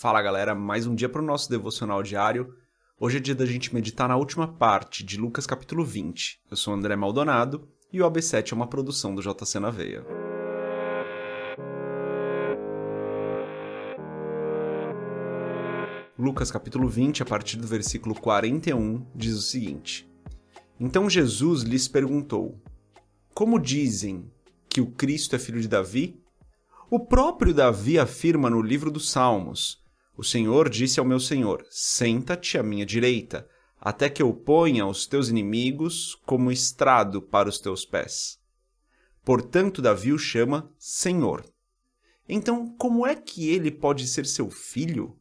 Fala galera, mais um dia para o nosso devocional diário. Hoje é dia da gente meditar na última parte de Lucas capítulo 20. Eu sou André Maldonado e o AB7 é uma produção do JC na Veia. Lucas capítulo 20, a partir do versículo 41, diz o seguinte: Então Jesus lhes perguntou: Como dizem que o Cristo é filho de Davi? O próprio Davi afirma no livro dos Salmos: o Senhor disse ao meu Senhor: Senta-te à minha direita, até que eu ponha os teus inimigos como estrado para os teus pés. Portanto, Davi o chama Senhor. Então, como é que ele pode ser seu filho?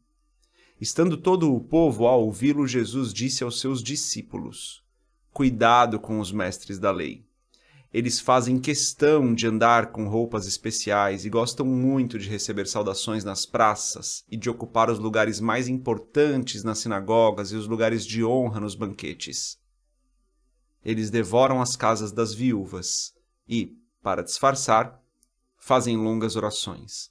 Estando todo o povo a ouvi-lo, Jesus disse aos seus discípulos: Cuidado com os mestres da lei eles fazem questão de andar com roupas especiais e gostam muito de receber saudações nas praças e de ocupar os lugares mais importantes nas sinagogas e os lugares de honra nos banquetes. Eles devoram as casas das viúvas e, para disfarçar, fazem longas orações.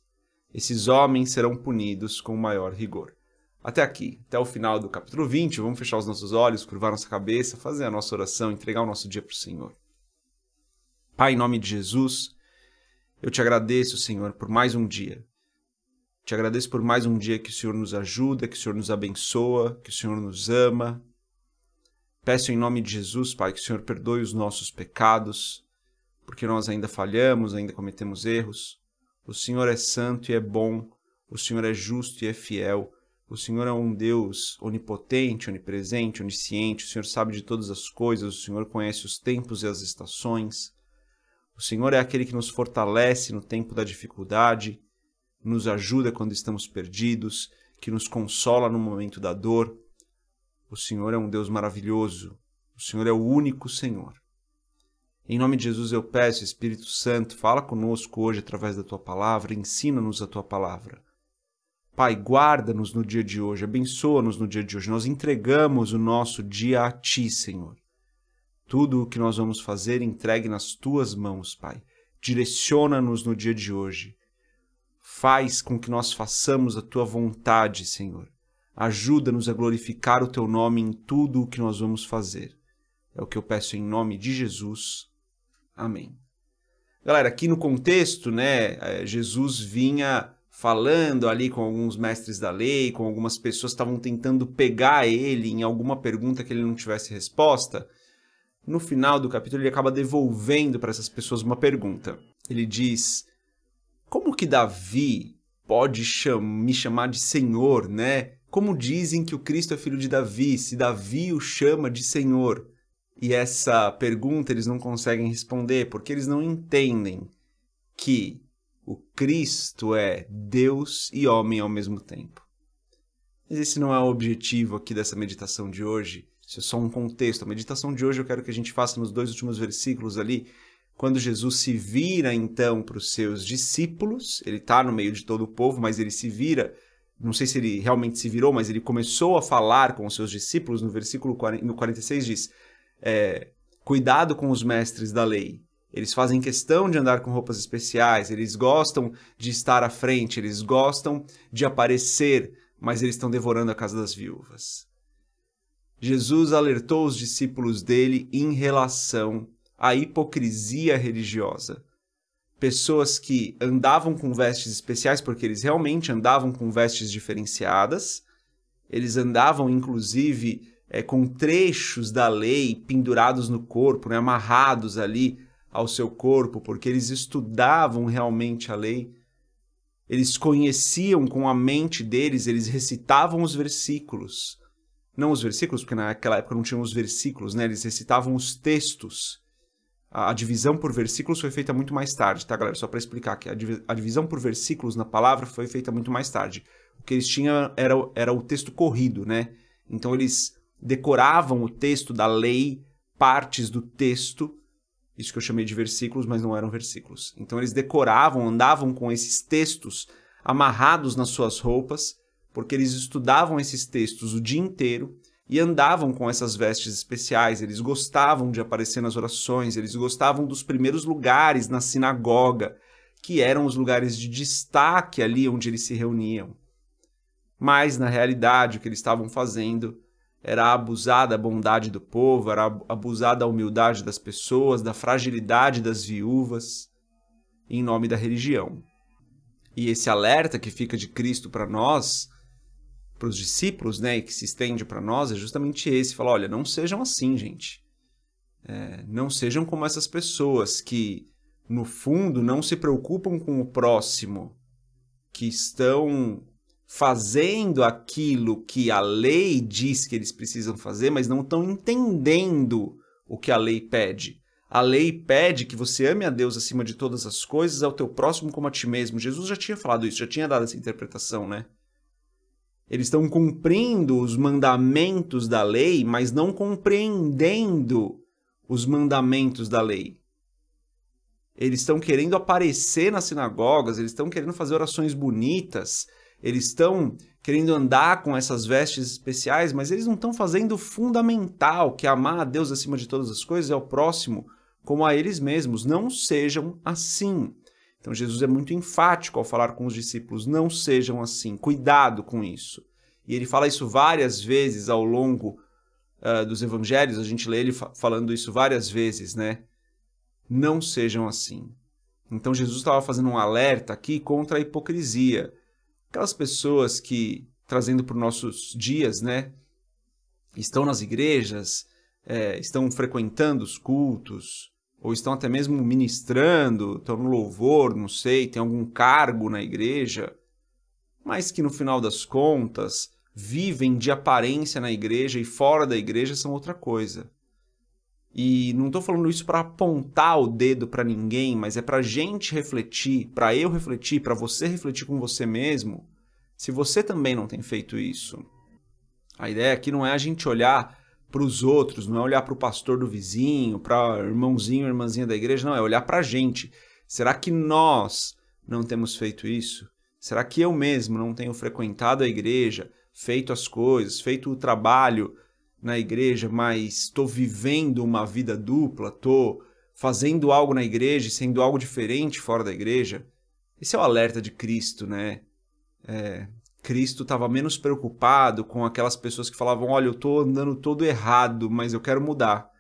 Esses homens serão punidos com maior rigor. Até aqui, até o final do capítulo 20, vamos fechar os nossos olhos, curvar nossa cabeça, fazer a nossa oração, entregar o nosso dia para o Senhor. Pai, em nome de Jesus, eu te agradeço, Senhor, por mais um dia. Te agradeço por mais um dia que o Senhor nos ajuda, que o Senhor nos abençoa, que o Senhor nos ama. Peço em nome de Jesus, Pai, que o Senhor perdoe os nossos pecados, porque nós ainda falhamos, ainda cometemos erros. O Senhor é santo e é bom, o Senhor é justo e é fiel. O Senhor é um Deus onipotente, onipresente, onisciente. O Senhor sabe de todas as coisas, o Senhor conhece os tempos e as estações. O Senhor é aquele que nos fortalece no tempo da dificuldade, nos ajuda quando estamos perdidos, que nos consola no momento da dor. O Senhor é um Deus maravilhoso. O Senhor é o único Senhor. Em nome de Jesus eu peço, Espírito Santo, fala conosco hoje através da tua palavra, ensina-nos a tua palavra. Pai, guarda-nos no dia de hoje, abençoa-nos no dia de hoje. Nós entregamos o nosso dia a ti, Senhor. Tudo o que nós vamos fazer entregue nas tuas mãos, Pai. Direciona-nos no dia de hoje. Faz com que nós façamos a tua vontade, Senhor. Ajuda-nos a glorificar o teu nome em tudo o que nós vamos fazer. É o que eu peço em nome de Jesus. Amém. Galera, aqui no contexto, né, é, Jesus vinha falando ali com alguns mestres da lei, com algumas pessoas que estavam tentando pegar ele em alguma pergunta que ele não tivesse resposta no final do capítulo, ele acaba devolvendo para essas pessoas uma pergunta. Ele diz: Como que Davi pode cham me chamar de Senhor, né? Como dizem que o Cristo é filho de Davi, se Davi o chama de Senhor? E essa pergunta eles não conseguem responder porque eles não entendem que o Cristo é Deus e homem ao mesmo tempo. Mas esse não é o objetivo aqui dessa meditação de hoje. É só um contexto. A meditação de hoje eu quero que a gente faça nos dois últimos versículos ali, quando Jesus se vira então para os seus discípulos, ele está no meio de todo o povo, mas ele se vira, não sei se ele realmente se virou, mas ele começou a falar com os seus discípulos, no versículo 40, no 46 diz, é, cuidado com os mestres da lei, eles fazem questão de andar com roupas especiais, eles gostam de estar à frente, eles gostam de aparecer, mas eles estão devorando a casa das viúvas. Jesus alertou os discípulos dele em relação à hipocrisia religiosa. Pessoas que andavam com vestes especiais, porque eles realmente andavam com vestes diferenciadas, eles andavam inclusive é, com trechos da lei pendurados no corpo, né, amarrados ali ao seu corpo, porque eles estudavam realmente a lei. Eles conheciam com a mente deles, eles recitavam os versículos não os versículos, porque naquela época não tinham os versículos, né? Eles recitavam os textos. A, a divisão por versículos foi feita muito mais tarde, tá, galera? Só para explicar que a, div a, divisão por versículos na palavra foi feita muito mais tarde. O que eles tinham era, era o texto corrido, né? Então eles decoravam o texto da lei, partes do texto, isso que eu chamei de versículos, mas não eram versículos. Então eles decoravam, andavam com esses textos amarrados nas suas roupas porque eles estudavam esses textos o dia inteiro e andavam com essas vestes especiais, eles gostavam de aparecer nas orações, eles gostavam dos primeiros lugares na sinagoga, que eram os lugares de destaque ali onde eles se reuniam. Mas, na realidade, o que eles estavam fazendo era abusar da bondade do povo, era abusar da humildade das pessoas, da fragilidade das viúvas, em nome da religião. E esse alerta que fica de Cristo para nós, para os discípulos, né, e que se estende para nós, é justamente esse: fala, olha, não sejam assim, gente. É, não sejam como essas pessoas que, no fundo, não se preocupam com o próximo, que estão fazendo aquilo que a lei diz que eles precisam fazer, mas não estão entendendo o que a lei pede. A lei pede que você ame a Deus acima de todas as coisas, ao teu próximo como a ti mesmo. Jesus já tinha falado isso, já tinha dado essa interpretação, né? Eles estão cumprindo os mandamentos da lei, mas não compreendendo os mandamentos da lei. Eles estão querendo aparecer nas sinagogas, eles estão querendo fazer orações bonitas, eles estão querendo andar com essas vestes especiais, mas eles não estão fazendo o fundamental, que é amar a Deus acima de todas as coisas, é o próximo como a eles mesmos. Não sejam assim. Então Jesus é muito enfático ao falar com os discípulos: não sejam assim, cuidado com isso. E ele fala isso várias vezes ao longo uh, dos evangelhos, a gente lê ele fa falando isso várias vezes, né? Não sejam assim. Então Jesus estava fazendo um alerta aqui contra a hipocrisia aquelas pessoas que, trazendo para os nossos dias, né, estão nas igrejas, é, estão frequentando os cultos, ou estão até mesmo ministrando, estão no louvor, não sei, tem algum cargo na igreja, mas que no final das contas vivem de aparência na igreja e fora da igreja são outra coisa. E não estou falando isso para apontar o dedo para ninguém, mas é para gente refletir, para eu refletir, para você refletir com você mesmo, se você também não tem feito isso. A ideia aqui não é a gente olhar para os outros, não é olhar para o pastor do vizinho, para irmãozinho, irmãzinha da igreja, não, é olhar para a gente. Será que nós não temos feito isso? Será que eu mesmo não tenho frequentado a igreja, feito as coisas, feito o trabalho na igreja, mas estou vivendo uma vida dupla, estou fazendo algo na igreja e sendo algo diferente fora da igreja. Esse é o alerta de Cristo, né? É, Cristo estava menos preocupado com aquelas pessoas que falavam: Olha, eu estou andando todo errado, mas eu quero mudar.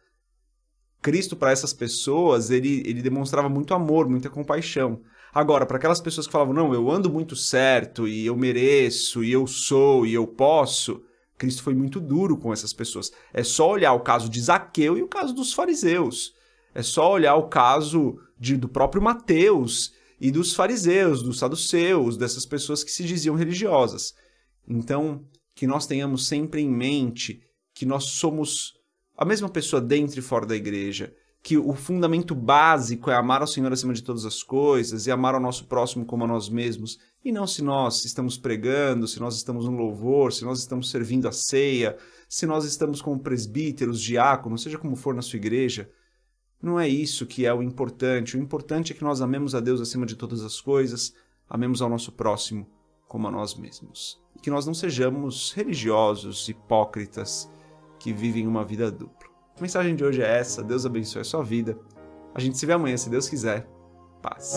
Cristo, para essas pessoas, ele, ele demonstrava muito amor, muita compaixão. Agora, para aquelas pessoas que falavam: Não, eu ando muito certo, e eu mereço, e eu sou, e eu posso, Cristo foi muito duro com essas pessoas. É só olhar o caso de Zaqueu e o caso dos fariseus. É só olhar o caso de, do próprio Mateus e dos fariseus, dos saduceus, dessas pessoas que se diziam religiosas. Então, que nós tenhamos sempre em mente que nós somos a mesma pessoa dentro e fora da igreja, que o fundamento básico é amar ao Senhor acima de todas as coisas e amar ao nosso próximo como a nós mesmos, e não se nós estamos pregando, se nós estamos no louvor, se nós estamos servindo a ceia, se nós estamos como presbíteros, diáconos, seja como for na sua igreja. Não é isso que é o importante. O importante é que nós amemos a Deus acima de todas as coisas, amemos ao nosso próximo como a nós mesmos. E que nós não sejamos religiosos, hipócritas, que vivem uma vida dupla. A mensagem de hoje é essa. Deus abençoe a sua vida. A gente se vê amanhã, se Deus quiser. Paz.